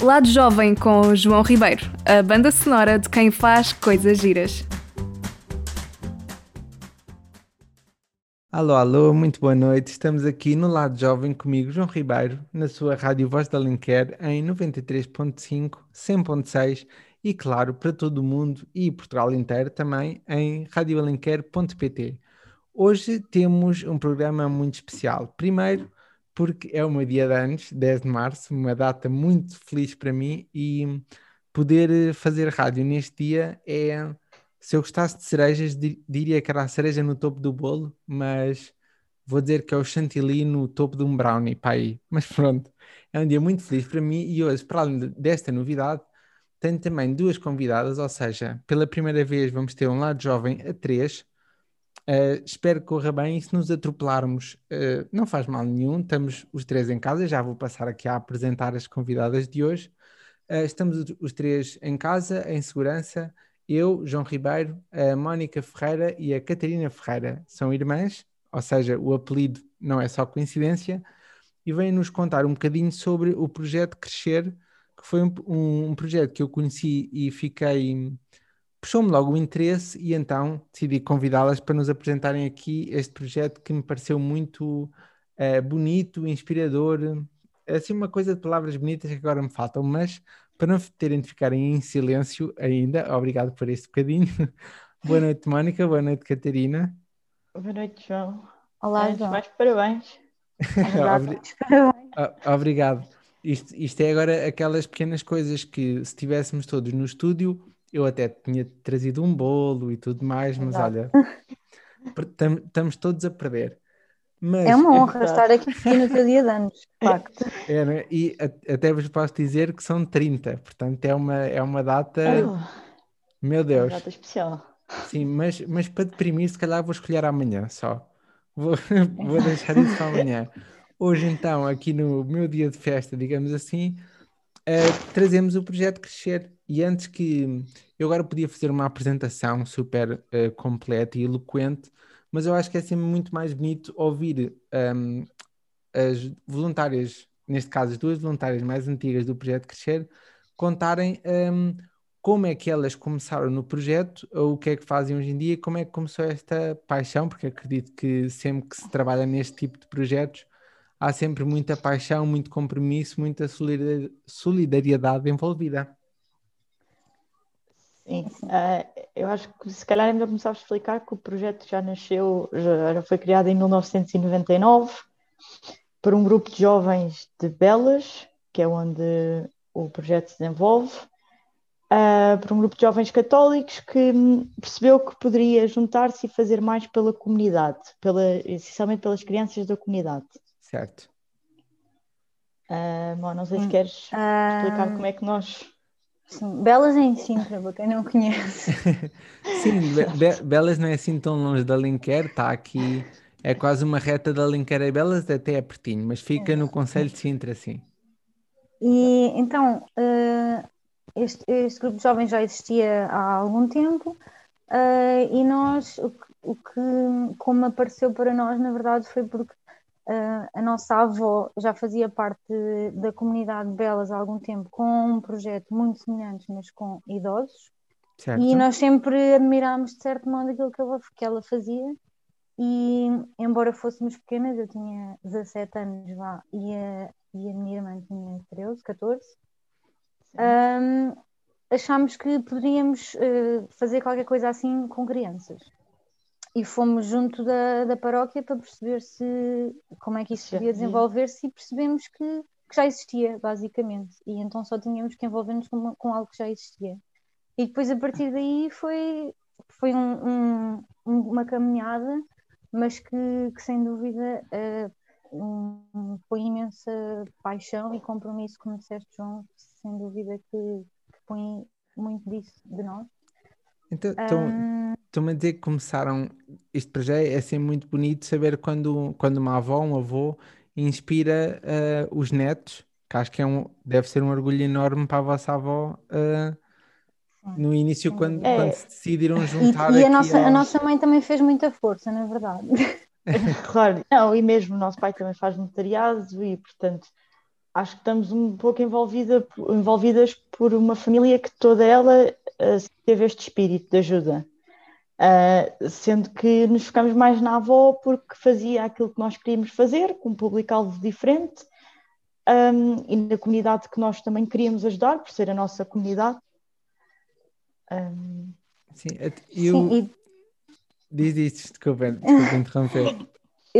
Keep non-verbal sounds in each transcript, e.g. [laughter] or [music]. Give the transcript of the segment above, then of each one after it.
Lado Jovem com João Ribeiro, a banda sonora de quem faz coisas giras. Alô, alô, muito boa noite. Estamos aqui no Lado Jovem comigo, João Ribeiro, na sua Rádio Voz da Alenquer, em 93.5, 100.6 e, claro, para todo o mundo e Portugal inteiro também em radioalenquer.pt. Hoje temos um programa muito especial. Primeiro, porque é o meu dia de anos, 10 de março, uma data muito feliz para mim e poder eh, fazer rádio neste dia é. Se eu gostasse de cerejas, diria que era a cereja no topo do bolo, mas vou dizer que é o chantilly no topo de um brownie, para aí. [laughs] Mas pronto, é um dia muito feliz para mim e hoje, para além desta novidade, tenho também duas convidadas, ou seja, pela primeira vez vamos ter um lado jovem a três, Uh, espero que corra bem. E se nos atropelarmos, uh, não faz mal nenhum, estamos os três em casa, já vou passar aqui a apresentar as convidadas de hoje. Uh, estamos os três em casa, em segurança, eu, João Ribeiro, a Mónica Ferreira e a Catarina Ferreira. São irmãs, ou seja, o apelido não é só coincidência, e vêm nos contar um bocadinho sobre o projeto Crescer, que foi um, um, um projeto que eu conheci e fiquei puxou-me logo o interesse e então decidi convidá-las para nos apresentarem aqui este projeto que me pareceu muito uh, bonito, inspirador, assim uma coisa de palavras bonitas que agora me faltam, mas para não terem de ficarem em silêncio ainda, obrigado por este bocadinho. [laughs] boa noite, Mónica, boa noite, Catarina. Boa noite, João. Olá, João. Mais parabéns. [laughs] Obrigado. Isto, isto é agora aquelas pequenas coisas que se estivéssemos todos no estúdio eu até tinha trazido um bolo e tudo mais, mas olha, [laughs] estamos todos a perder. Mas, é uma honra é estar aqui no teu dia de anos, de facto. É, né? E até vos posso dizer que são 30, portanto é uma, é uma data. Oh, meu Deus. Uma data especial. Sim, mas, mas para deprimir, se calhar vou escolher amanhã só. Vou, [laughs] vou deixar isso para amanhã. Hoje, então, aqui no meu dia de festa, digamos assim, uh, trazemos o projeto Crescer. E antes que. Eu agora podia fazer uma apresentação super uh, completa e eloquente, mas eu acho que é sempre muito mais bonito ouvir um, as voluntárias, neste caso as duas voluntárias mais antigas do projeto Crescer, contarem um, como é que elas começaram no projeto, ou o que é que fazem hoje em dia, como é que começou esta paixão, porque acredito que sempre que se trabalha neste tipo de projetos há sempre muita paixão, muito compromisso, muita solidariedade envolvida. Sim, uh, eu acho que se calhar ainda começava a explicar que o projeto já nasceu, já foi criado em 1999 por um grupo de jovens de Belas, que é onde o projeto se desenvolve, uh, por um grupo de jovens católicos que percebeu que poderia juntar-se e fazer mais pela comunidade, pela, essencialmente pelas crianças da comunidade. Certo. Uh, bom, não sei se queres explicar como é que nós. Sim, Belas é em Sintra, para quem não conhece. [laughs] Sim, Be Belas não é assim tão longe da Alenquer, está aqui, é quase uma reta da Alenquer a Belas, até é pertinho, mas fica no Conselho de Sintra, sim. E então, uh, este, este, grupo de jovens já existia há algum tempo uh, e nós, o que, o que, como apareceu para nós, na verdade, foi porque Uh, a nossa avó já fazia parte da comunidade de Belas há algum tempo com um projeto muito semelhante, mas com idosos. Certo. E nós sempre admirámos de certo modo aquilo que ela, que ela fazia. E embora fôssemos pequenas, eu tinha 17 anos lá e a, e a minha irmã tinha 13, 14, um, achámos que poderíamos uh, fazer qualquer coisa assim com crianças e fomos junto da, da paróquia para perceber se como é que isso podia desenvolver-se e percebemos que, que, já existia, basicamente. E então só tínhamos que envolver-nos com, com, algo que já existia. E depois a partir daí foi, foi um, um, uma caminhada, mas que, que sem dúvida uh, um, foi imensa paixão e compromisso, como disseste, João, sem dúvida que, que põe muito disso de nós. Então, um... estão-me a dizer que começaram. Isto para já é sempre muito bonito saber quando, quando uma avó, um avô, inspira uh, os netos, que acho que é um, deve ser um orgulho enorme para a vossa avó. Uh, no início, quando, é. quando se decidiram juntar. E, e a, nossa, aos... a nossa mãe também fez muita força, na é verdade. [laughs] claro, não, e mesmo o nosso pai também faz voluntariado e, portanto, acho que estamos um pouco envolvida, envolvidas por uma família que toda ela uh, teve este espírito de ajuda. Uh, sendo que nos focamos mais na avó porque fazia aquilo que nós queríamos fazer, com um público-alvo diferente, um, e na comunidade que nós também queríamos ajudar, por ser a nossa comunidade. Um... Sim, eu... Sim, e... Diz isto, desculpa, desculpa interromper.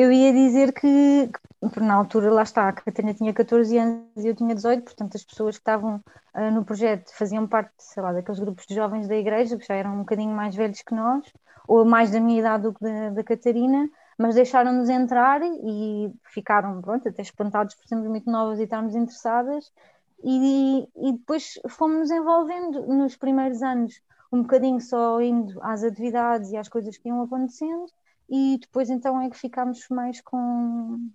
Eu ia dizer que, que, na altura, lá está, a Catarina tinha 14 anos e eu tinha 18, portanto as pessoas que estavam uh, no projeto faziam parte, sei lá, daqueles grupos de jovens da igreja, que já eram um bocadinho mais velhos que nós, ou mais da minha idade do que da, da Catarina, mas deixaram-nos entrar e ficaram, pronto, até espantados por sermos muito novas e estarmos interessadas, e, e depois fomos envolvendo nos primeiros anos, um bocadinho só indo às atividades e às coisas que iam acontecendo, e depois então é que ficámos mais com,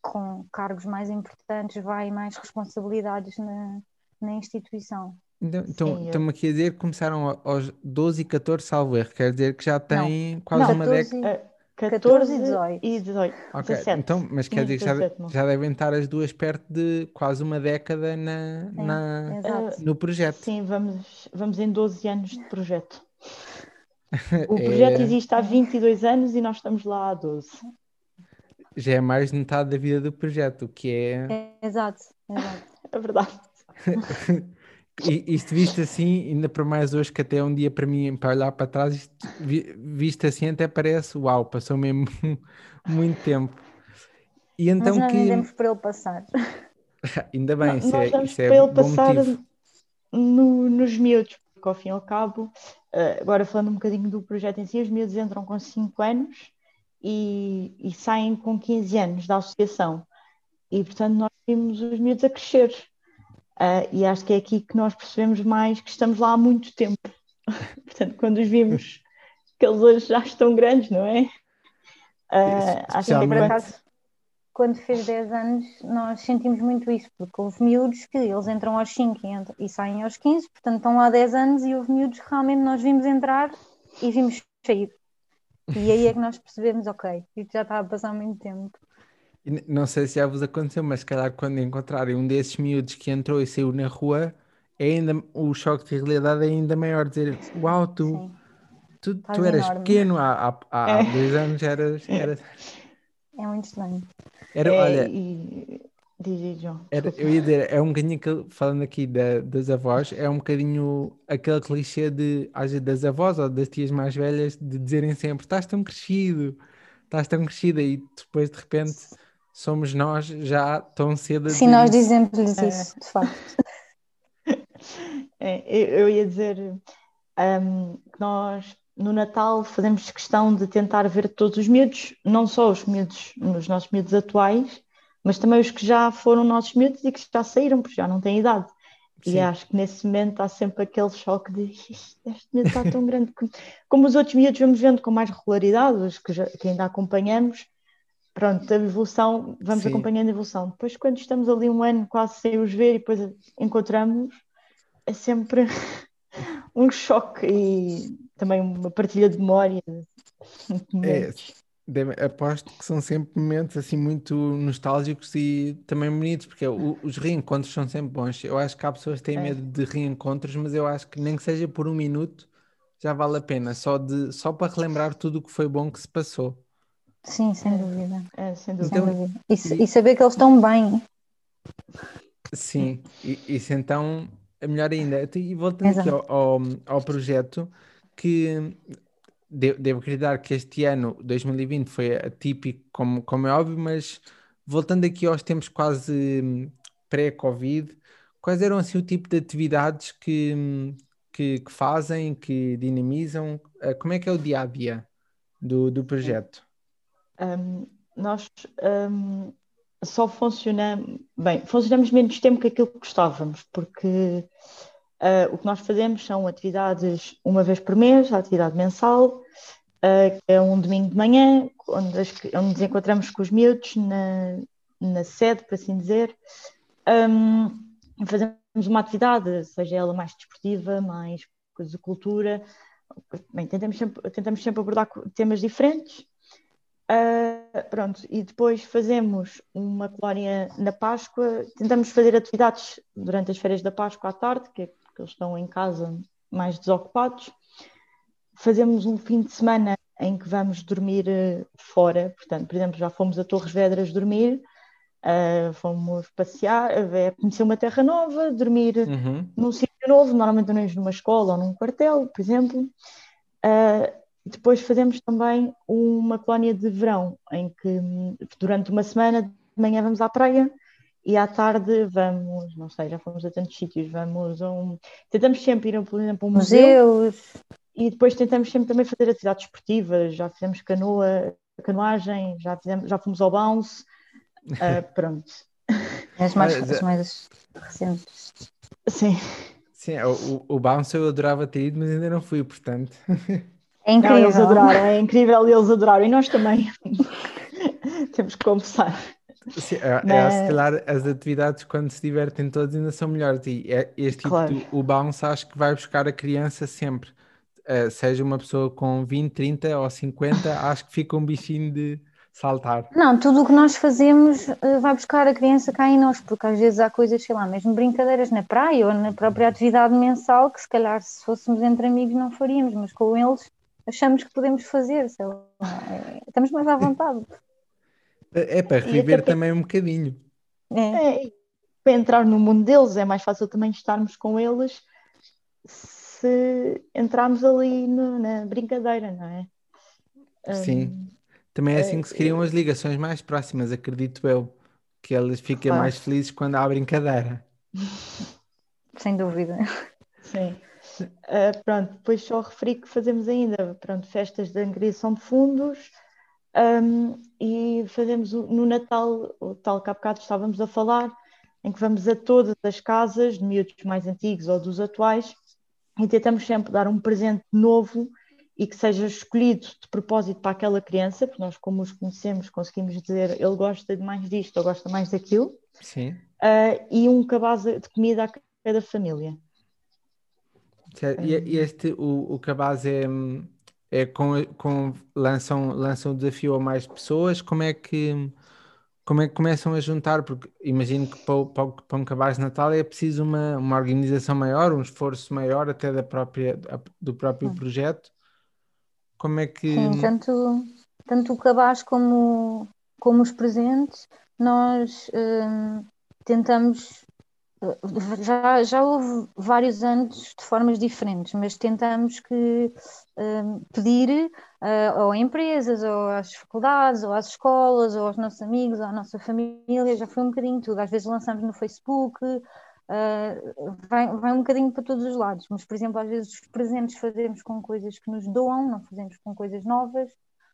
com cargos mais importantes, vai mais responsabilidades na, na instituição. Então, então estamos aqui a dizer que começaram aos 12 e 14, salvo erro, quer dizer que já tem quase não, uma década. 14 e 18. E 18. Okay. 17. Então, mas quer dizer que já, já devem estar as duas perto de quase uma década na, sim, na, no projeto. Sim, vamos, vamos em 12 anos de projeto. O [laughs] projeto é... existe há 22 anos e nós estamos lá há 12. Já é mais de metade da vida do projeto, o que é. é exato, exato. É verdade. [laughs] E, isto visto assim, ainda para mais hoje, que até é um dia para mim, para olhar para trás, isto, visto assim até parece, uau, passou mesmo [laughs] muito tempo. E então Mas nós que... demos para ele passar. ainda bem, não, isso nós é, isso é para ele passar no, nos miúdos, porque ao fim e ao cabo, eh, agora falando um bocadinho do projeto em si, os miúdos entram com 5 anos e, e saem com 15 anos da associação. E portanto nós vimos os miúdos a crescer Uh, e acho que é aqui que nós percebemos mais que estamos lá há muito tempo. [laughs] Portanto, quando os vimos, que eles hoje já estão grandes, não é? Uh, acho que por acaso, quando fez 10 anos, nós sentimos muito isso, porque houve miúdos que eles entram aos 5 e, e saem aos 15, portanto estão lá há 10 anos e houve miúdos que realmente nós vimos entrar e vimos sair. E aí é que nós percebemos, ok, isto já está a passar muito tempo. Não sei se já vos aconteceu, mas se calhar quando encontrarem um desses miúdos que entrou e saiu na rua, é ainda, o choque de realidade é ainda maior. Dizer, uau, tu, tu, tu eras enorme. pequeno há, há, há é. dois anos, eras, eras... É muito estranho. Era, é, olha, e... Diz, João. Era, eu ia dizer, é um bocadinho, falando aqui da, das avós, é um bocadinho aquele clichê de, das avós ou das tias mais velhas de dizerem sempre: estás tão crescido, estás tão crescida, e depois de repente somos nós já tão cedo. Sim, nós dizemos-lhes é. isso, de facto. [laughs] É, eu ia dizer um, que nós no Natal fazemos questão de tentar ver todos os miúdos, não só os miúdos, os nossos miúdos atuais, mas também os que já foram nossos miúdos e que já saíram, porque já não têm idade. Sim. E acho que nesse momento há sempre aquele choque de este miúdo está tão grande. Como os outros miúdos vamos vendo com mais regularidade, os que, já, que ainda acompanhamos, pronto, a evolução, vamos Sim. acompanhando a evolução. Depois, quando estamos ali um ano quase sem os ver e depois encontramos, é sempre [laughs] um choque e também uma partilha de memória. [laughs] É, aposto que são sempre momentos assim muito nostálgicos e também bonitos, porque os reencontros são sempre bons. Eu acho que há pessoas que têm é. medo de reencontros, mas eu acho que nem que seja por um minuto já vale a pena, só, de, só para relembrar tudo o que foi bom que se passou. Sim, sem dúvida. É, sem dúvida. Então, sem dúvida. E, e, saber que eles estão bem. Sim, e, isso então é melhor ainda. E voltando Exato. aqui ao, ao, ao, projeto, que devo acreditar que este ano, 2020, foi atípico, como, como é óbvio, mas voltando aqui aos tempos quase hum, pré-Covid, quais eram assim o tipo de atividades que, hum, que, que, fazem, que dinamizam? Eh, como é que é o dia a dia do, do projeto? um, nós um, só funcionamos, bem, funcionamos menos tempo que aquilo que gostávamos, porque uh, o que nós fazemos são atividades uma vez por mês, a atividade mensal, uh, é um domingo de manhã, onde, as, onde nos encontramos com os miúdos na, na sede, por assim dizer, um, fazemos uma atividade, seja ela mais desportiva, mais coisa de cultura, bem, tentamos sempre, tentamos sempre abordar temas diferentes, Uh, pronto, e depois fazemos uma colónia na Páscoa. Tentamos fazer atividades durante as férias da Páscoa à tarde, que é porque eles estão em casa mais desocupados. Fazemos um fim de semana em que vamos dormir uh, fora, portanto, por exemplo, já fomos a Torres Vedras dormir, uh, fomos passear, uh, conhecer uma terra nova, dormir uhum. num sítio novo, normalmente dormimos numa escola ou num quartel, por exemplo. Uh, depois fazemos também uma colónia de verão, em que durante uma semana de manhã vamos à praia e à tarde vamos, não sei, já fomos a tantos sítios, vamos a um. Tentamos sempre ir, por exemplo, a um museu. Museus. E depois tentamos sempre também fazer atividades esportivas, já fizemos canoa, canoagem, já, fizemos, já fomos ao bounce, uh, [laughs] pronto. As mais, as mais recentes. Sim. Sim, o, o bounce eu adorava ter ido, mas ainda não fui, portanto. [laughs] É incrível. Não, eles adoraram, é incrível eles adoraram. E nós também [laughs] temos que confessar. Sim, é, Mas... é, se calhar as atividades quando se divertem todos ainda são melhores e é, este tipo claro. de, o bounce acho que vai buscar a criança sempre uh, seja uma pessoa com 20, 30 ou 50 acho que fica um bichinho de saltar não, tudo o que nós fazemos uh, vai buscar a criança cá em nós porque às vezes há coisas, sei lá, mesmo brincadeiras na praia ou na própria atividade mensal que se calhar se fôssemos entre amigos não faríamos, mas com eles achamos que podemos fazer, sei lá, é, estamos mais à vontade. É, é para reviver também um bocadinho. É. é. para entrar no mundo deles é mais fácil também estarmos com eles se entrarmos ali no, na brincadeira, não é? Sim, um, também é assim que se criam as ligações mais próximas, acredito eu, que eles ficam mais felizes quando há brincadeira. [laughs] Sem dúvida. Sim. Uh, pronto, depois só referi que fazemos ainda pronto, festas de angariação de fundos um, e fazemos no Natal, o tal que há bocado estávamos a falar, em que vamos a todas as casas, de miúdos mais antigos ou dos atuais, e tentamos sempre dar um presente novo e que seja escolhido de propósito para aquela criança, porque nós, como os conhecemos, conseguimos dizer ele gosta de mais disto ou gosta mais daquilo. Sim. Uh, e um cabaz de comida a cada família. E este, o, o cabaz é, é com, com lançam, lançam o desafio a mais pessoas, como é que como é que começam a juntar? Porque imagino que para, para, para um cabaz de Natal é preciso uma, uma organização maior, um esforço maior até da própria, do próprio projeto. Como é que. Sim, tanto, tanto o cabaz como, como os presentes, nós hum, tentamos já, já houve vários anos de formas diferentes, mas tentamos que uh, pedir uh, ou a empresas, ou às faculdades, ou às escolas, ou aos nossos amigos, ou à nossa família, já foi um bocadinho tudo. Às vezes lançamos no Facebook, uh, vai, vai um bocadinho para todos os lados, mas por exemplo, às vezes os presentes fazemos com coisas que nos doam, não fazemos com coisas novas.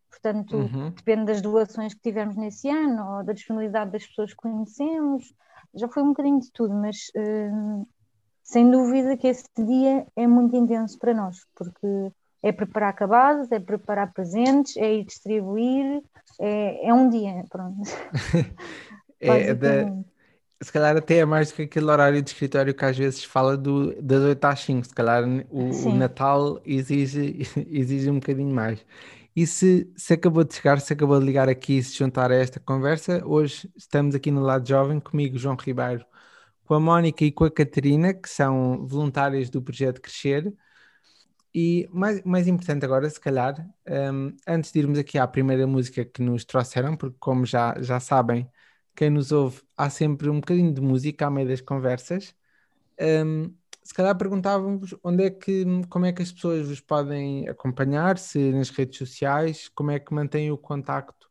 Portanto, uhum. depende das doações que tivermos nesse ano ou da disponibilidade das pessoas que conhecemos já foi um bocadinho de tudo, mas uh, sem dúvida que esse dia é muito intenso para nós, porque é preparar acabados, é preparar presentes, é ir distribuir, é, é um dia, pronto. [laughs] [laughs] é da, se calhar até é mais do que aquele horário de escritório que às vezes fala do, das 8 às 5, se calhar o, o Natal exige, [laughs] exige um bocadinho mais. E se, se acabou de chegar, se acabou de ligar aqui e se juntar a esta conversa, hoje estamos aqui no lado jovem comigo, João Ribeiro, com a Mónica e com a Catarina, que são voluntárias do projeto Crescer. E mais, mais importante agora, se calhar, um, antes de irmos aqui à primeira música que nos trouxeram, porque como já, já sabem, quem nos ouve, há sempre um bocadinho de música à meio das conversas. Um, se calhar perguntávamos onde é que, como é que as pessoas vos podem acompanhar, se nas redes sociais, como é que mantêm o contacto?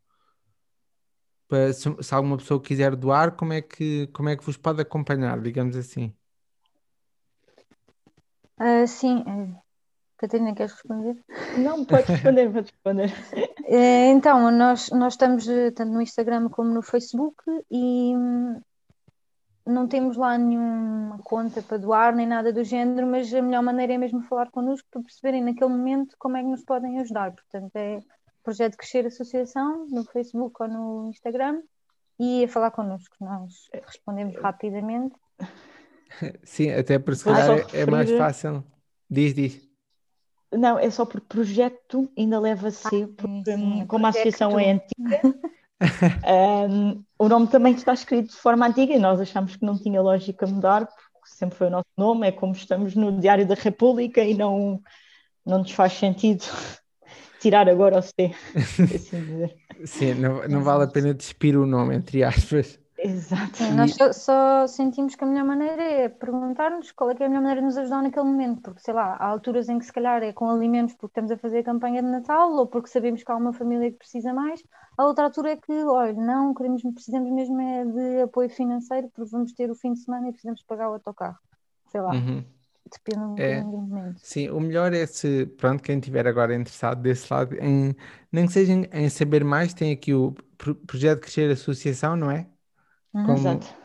Para, se, se, alguma pessoa quiser doar, como é, que, como é que vos pode acompanhar, digamos assim? Uh, sim, uh, Catarina, queres responder? Não, pode responder, pode responder. Uh, [laughs] então, nós, nós estamos eh, tanto no Instagram como no Facebook e hum, não temos lá nenhuma conta para doar nem nada do género, mas a melhor maneira é mesmo falar connosco para perceberem naquele momento como é que nos podem ajudar. Portanto, é Projeto Crescer Associação no Facebook ou no Instagram e a falar connosco. Nós respondemos rapidamente. [laughs] Sim, até porque se calhar é, é mais fácil. Diz, diz. Não, é só porque projeto ainda leva C, Ah, hum, como a associação é antiga, [laughs] hum, o nome também está escrito de forma antiga e nós achamos que não tinha lógica mudar, porque sempre foi o nosso nome, é como estamos no Diário da República e não, não nos faz sentido [laughs] tirar agora o C, [laughs] assim dizer. Sim, não, não vale a pena despir o nome, entre aspas. Exato. Sim, nós só, só sentimos que a melhor maneira é perguntar-nos qual é é a melhor maneira de nos ajudar naquele momento, porque sei lá, há alturas em que se calhar é com alimentos porque estamos a fazer a campanha de Natal ou porque sabemos que há uma família que precisa mais, a outra altura é que, olha, não, queremos, precisamos mesmo é de apoio financeiro porque vamos ter o fim de semana e precisamos pagar o autocarro. Sei lá, Uhum. depende É. do momento. Sim, o melhor é se, pronto, quem estiver agora interessado desse lado, em, nem que seja em, em saber mais, tem aqui o Pro- Projeto Crescer Associação, não é? Uhum. Como- Exato.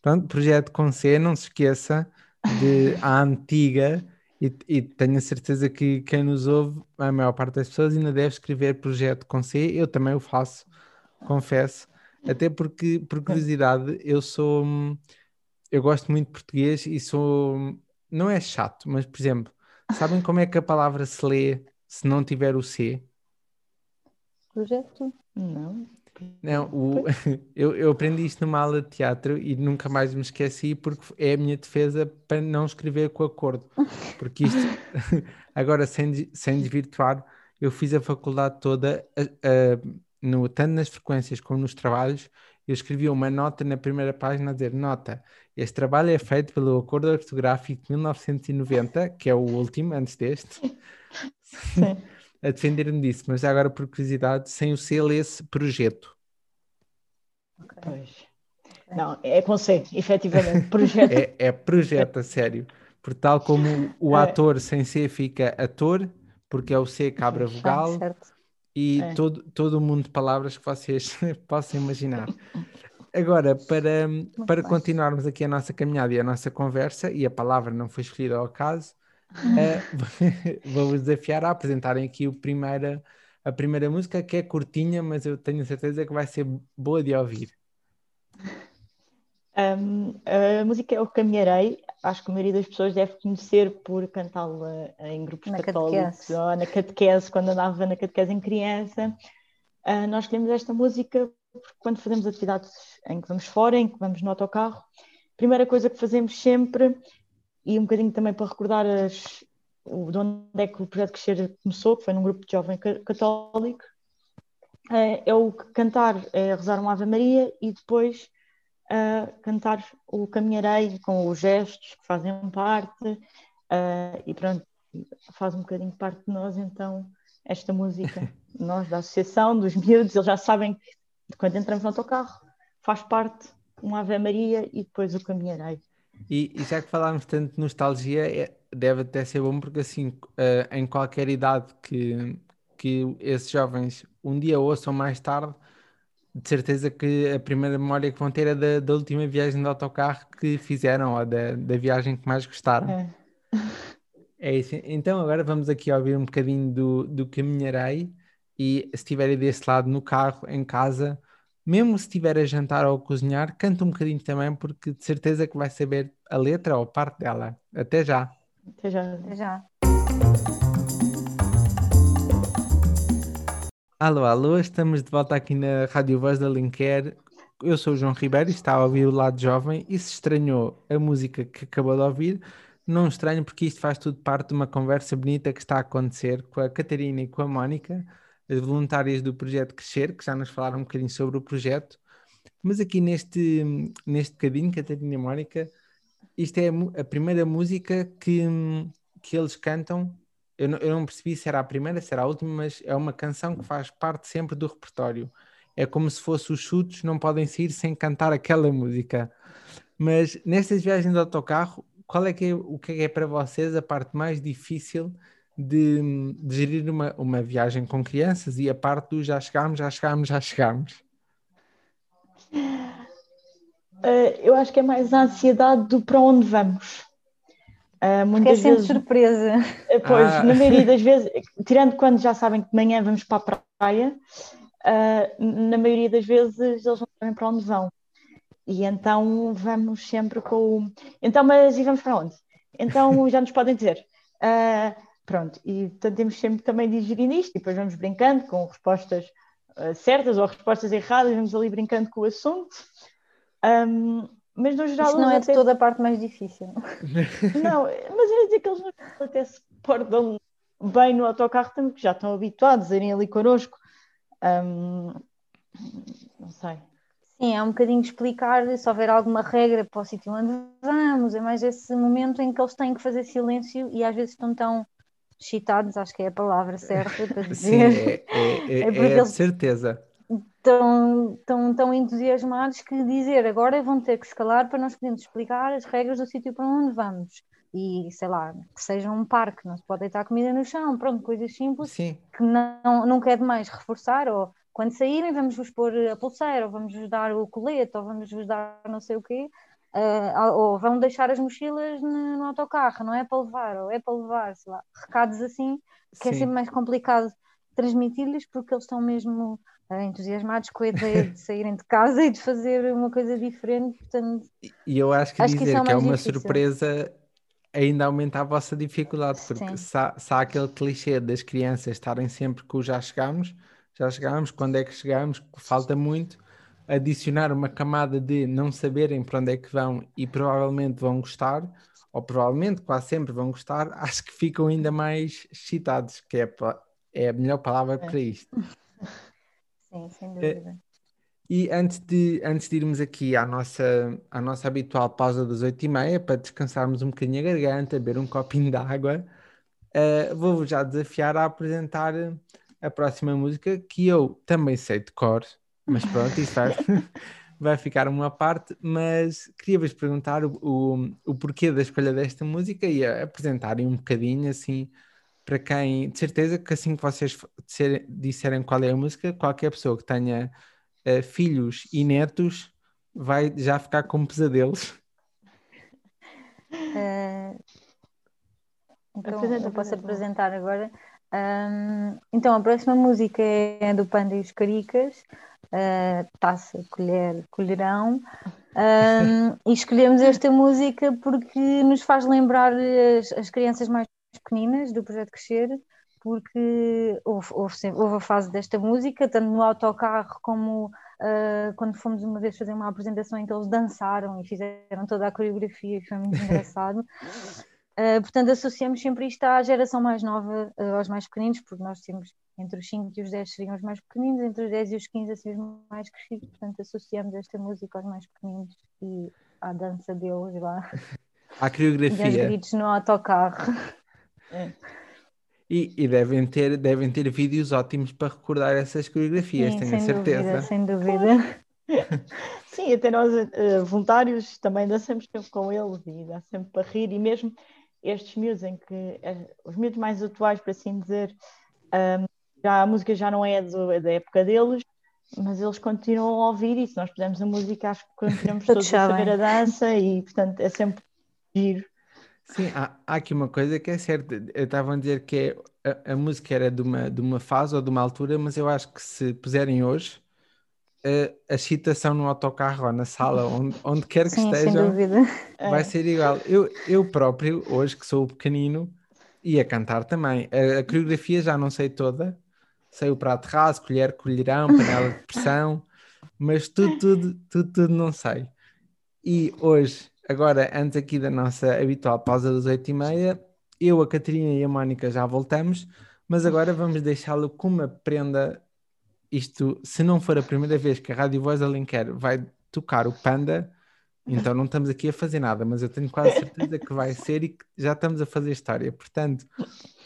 Pronto, projeto com C, não se esqueça de a antiga, e, e tenho a certeza que quem nos ouve, a maior parte das pessoas, ainda deve escrever projeto com C. Eu também o faço, confesso. Até porque, por curiosidade, eu sou. Eu gosto muito de português e sou. Não é chato, mas, por exemplo, sabem como é que a palavra se lê se não tiver o C? Projeto? Não. Não, o, [laughs] eu, eu aprendi isto numa aula de teatro e nunca mais me esqueci porque é a minha defesa para não escrever com acordo. Porque isto, [laughs] agora sem, sem desvirtuar, eu fiz a faculdade toda, a- a- no, tanto nas frequências como nos trabalhos, eu escrevi uma nota na primeira página a dizer: Nota, este trabalho é feito pelo Acordo Ortográfico de 1990, que é o último, antes deste Sim. A defender-me disso, mas já agora por curiosidade, sem o C lê-se projeto. Pois. Não, é com C, efetivamente. [laughs] Projeto. É, é projeto, a sério. Por tal como o É. ator sem C fica ator, porque é o C que abre a Ah, vogal, e É. todo, todo o mundo de palavras que vocês [laughs] possam imaginar. Agora, para, para bem. continuarmos aqui a nossa caminhada e a nossa conversa, e a palavra não foi escolhida ao acaso, eh, [laughs] vou-vos desafiar a apresentarem aqui o primeira, a primeira música, que é curtinha, mas eu tenho certeza que vai ser boa de ouvir. Um, a música é o Caminharei, acho que a maioria das pessoas deve conhecer por cantá-la em grupos Na católicos catequese. ou na catequese, quando andava na catequese em criança. Ah, nós escolhemos esta música porque quando fazemos atividades em que vamos fora, em que vamos no autocarro, a primeira coisa que fazemos sempre, e um bocadinho também para recordar as, o, de onde é que o projeto Crescer começou, que foi num grupo de jovem ca- católico, é, é o cantar, é rezar uma Ave Maria e depois a cantar o Caminharei com os gestos que fazem parte. Ah, e pronto, faz um bocadinho parte de nós então esta música, [laughs] nós da associação, dos miúdos, eles já sabem que quando entramos no autocarro faz parte uma Ave Maria e depois o Caminharei. E, e já que falámos tanto de nostalgia, é- deve até ser bom porque assim, eh, em qualquer idade que, que esses jovens um dia ouçam mais tarde, de certeza que a primeira memória que vão ter é da, da última viagem de autocarro que fizeram ou da, da viagem que mais gostaram. É. É isso. Então agora vamos aqui ouvir um bocadinho do, do Caminharei e se estiverem desse lado no carro, em casa, mesmo se estiver a jantar ou a cozinhar, canta um bocadinho também porque de certeza que vai saber a letra ou parte dela. Até já. Até já. Até já. Alô, alô, estamos de volta aqui na Rádio Voz da Linker. Eu sou o João Ribeiro e está a ouvir o Lado Jovem e se estranhou a música que acabou de ouvir, não estranho porque isto faz tudo parte de uma conversa bonita que está a acontecer com a Catarina e com a Mónica, as voluntárias do projeto Crescer, que já nos falaram um bocadinho sobre o projeto. Mas aqui neste, neste bocadinho, Catarina e Mónica, isto é a, primeira música que, que eles cantam. Eu não, eu não percebi se era a primeira, se era a última, mas é uma canção que faz parte sempre do repertório. É como se fosse os chutos, não podem sair sem cantar aquela música. Mas nestas viagens de autocarro, qual é que é, o que é, que é para vocês a parte mais difícil de, de gerir uma, uma viagem com crianças e a parte do já chegámos, já chegámos, já chegámos? [laughs] Ah, eu acho que é mais a ansiedade do para onde vamos. Porque é muitas sempre vezes surpresa. Eh, Pois, Ah. na maioria das vezes, tirando quando já sabem que de manhã vamos para a praia, ah, na maioria das vezes eles não sabem para onde vão. E então vamos sempre com o. Então, mas e vamos para onde? Então já nos podem dizer. pronto, e portanto temos sempre também de digerir nisto, e depois vamos brincando com respostas uh, certas ou respostas erradas, vamos ali brincando com o assunto. Um, mas no geral. Isso não é de toda a parte mais difícil. [laughs] Não, mas eu ia dizer que eles até se portam bem no autocarro, porque já estão habituados a irem ali connosco. Um, não sei. Sim, é um bocadinho explicar se houver alguma regra para o sítio onde vamos, é mais esse momento em que eles têm que fazer silêncio e às vezes estão tão excitados, acho que é a palavra certa para [laughs] dizer. Sim, é, é, é, [laughs] é, é de certeza tão, tão, tão entusiasmados que dizer agora vão ter que escalar para nós podermos explicar as regras do sítio para onde vamos. E sei lá, que seja um parque, não se pode deitar comida no chão, pronto, coisas simples Sim. que não, não quer demais reforçar, ou quando saírem vamos vos pôr a pulseira, ou vamos vos dar o colete, ou vamos vos dar não sei o quê, uh, ou vão deixar as mochilas no, no, autocarro, não é para levar, ou é para levar, sei lá, recados assim, que é Sim. é sempre mais complicado transmitir-lhes porque eles estão mesmo entusiasmados com a ideia de [laughs] saírem de casa e de fazer uma coisa diferente. Portanto, e eu acho que acho dizer que, é, que é uma difícil. surpresa ainda aumenta a vossa dificuldade, porque se há, se há, aquele clichê das crianças estarem sempre com já chegamos, já chegamos, quando é que chegamos, falta muito, adicionar uma camada de não saberem para onde é que vão e provavelmente vão gostar, ou provavelmente quase sempre vão gostar, [laughs] acho que ficam ainda mais excitados, que é, é a melhor palavra é. para isto. [laughs] Sim, sem é, dúvida. E antes de, antes de irmos aqui à nossa, à nossa habitual pausa das oito e meia, para descansarmos um bocadinho a garganta, beber um copinho de água, uh, vou-vos já desafiar a apresentar a próxima música, que eu também sei de cor, mas pronto, isso vai, [laughs] vai ficar uma parte, mas queria-vos perguntar o, o, o, porquê da escolha desta música e apresentarem um bocadinho, assim, para quem, de certeza que assim que vocês disserem qual é a música, qualquer pessoa que tenha uh, filhos e netos vai já ficar com pesadelos. [laughs] Uh, então, eu posso apresentar agora. Um, então, a próxima música é do Panda e os Caricas, uh, Taça, Colher, Colherão. Um, [laughs] e escolhemos esta música porque nos faz lembrar as, as crianças mais pequeninas do Projeto Crescer, porque houve, houve, houve, a fase desta música, tanto no autocarro como uh, quando fomos uma vez fazer uma apresentação em que eles dançaram e fizeram toda a coreografia, que foi muito [laughs] engraçado. Uh, portanto, associamos sempre isto à geração mais nova, uh, aos mais pequeninos, porque nós temos entre os 5 e os 10 seriam os mais pequeninos, entre os 10 e os 15 assim os mais crescidos, portanto associamos esta música aos mais pequeninos e à dança deles lá. [laughs] À coreografia. E aos gritos no autocarro. É. E, e, devem, ter, devem ter vídeos ótimos para recordar essas coreografias, Sim, tenho sem certeza. Dúvida, sem dúvida. [laughs] Sim, até nós, uh, voluntários, também dançamos sempre com eles e dá sempre para rir, e mesmo estes miúdos em que, uh, os miúdos mais atuais, para assim dizer, um, já, a música já não é do, da época deles, mas eles continuam a ouvir e se nós pusermos a música, acho que continuamos [laughs] todos a saber a dança e, portanto, é sempre giro Sim, há, há aqui uma coisa que é certa. Eu estava a dizer que é, a, a, música era de uma, de uma fase ou de uma altura, mas eu acho que se puserem hoje, a, a excitação no autocarro ou na sala, [laughs] onde, onde quer que Sim, estejam, vai é. ser igual. Eu, eu próprio, hoje que sou pequenino, ia cantar também. A, a coreografia já não sei toda, sei o prato raso, colher, colherão, panela de pressão, mas tudo, tudo, tudo, tudo não sei. E hoje agora, antes aqui da nossa habitual pausa das oito e meia, eu, a Catarina e a Mónica já voltamos, mas agora vamos deixá-lo com uma prenda. Isto, se não for a primeira vez que a Rádio Voz Alenquer vai tocar o Panda, então não estamos aqui a fazer nada, mas eu tenho quase certeza que vai ser e que já estamos a fazer história. Portanto,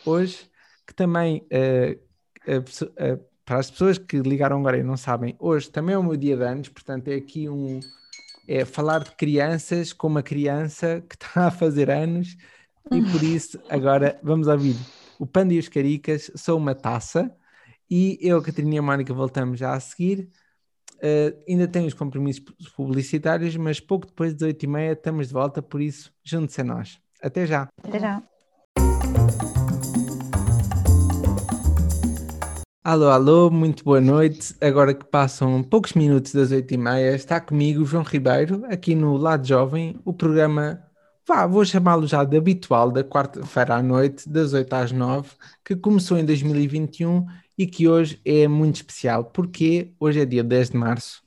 hoje, que também, uh, uh, uh, para as pessoas que ligaram agora e não sabem, hoje também é o meu dia de anos, portanto é aqui um, é falar de crianças com uma criança que está [laughs] a fazer anos e por [laughs] isso agora vamos ouvir o Panda e os Caricas, sou uma taça e eu, Catarina e a Mónica voltamos já a seguir. Uh, ainda tenho os compromissos publicitários, mas pouco depois das 8h30 estamos de volta, por isso junte-se a nós. Até já. Até já. Alô, alô, muito boa noite. Agora que passam poucos minutos das oito e meia, está comigo João Ribeiro, aqui no Lado Jovem, o programa vá, vou chamá-lo já de habitual da quarta-feira à noite, das 8 às 9, que começou em 2021 e que hoje é muito especial, porque hoje é dia 10 de março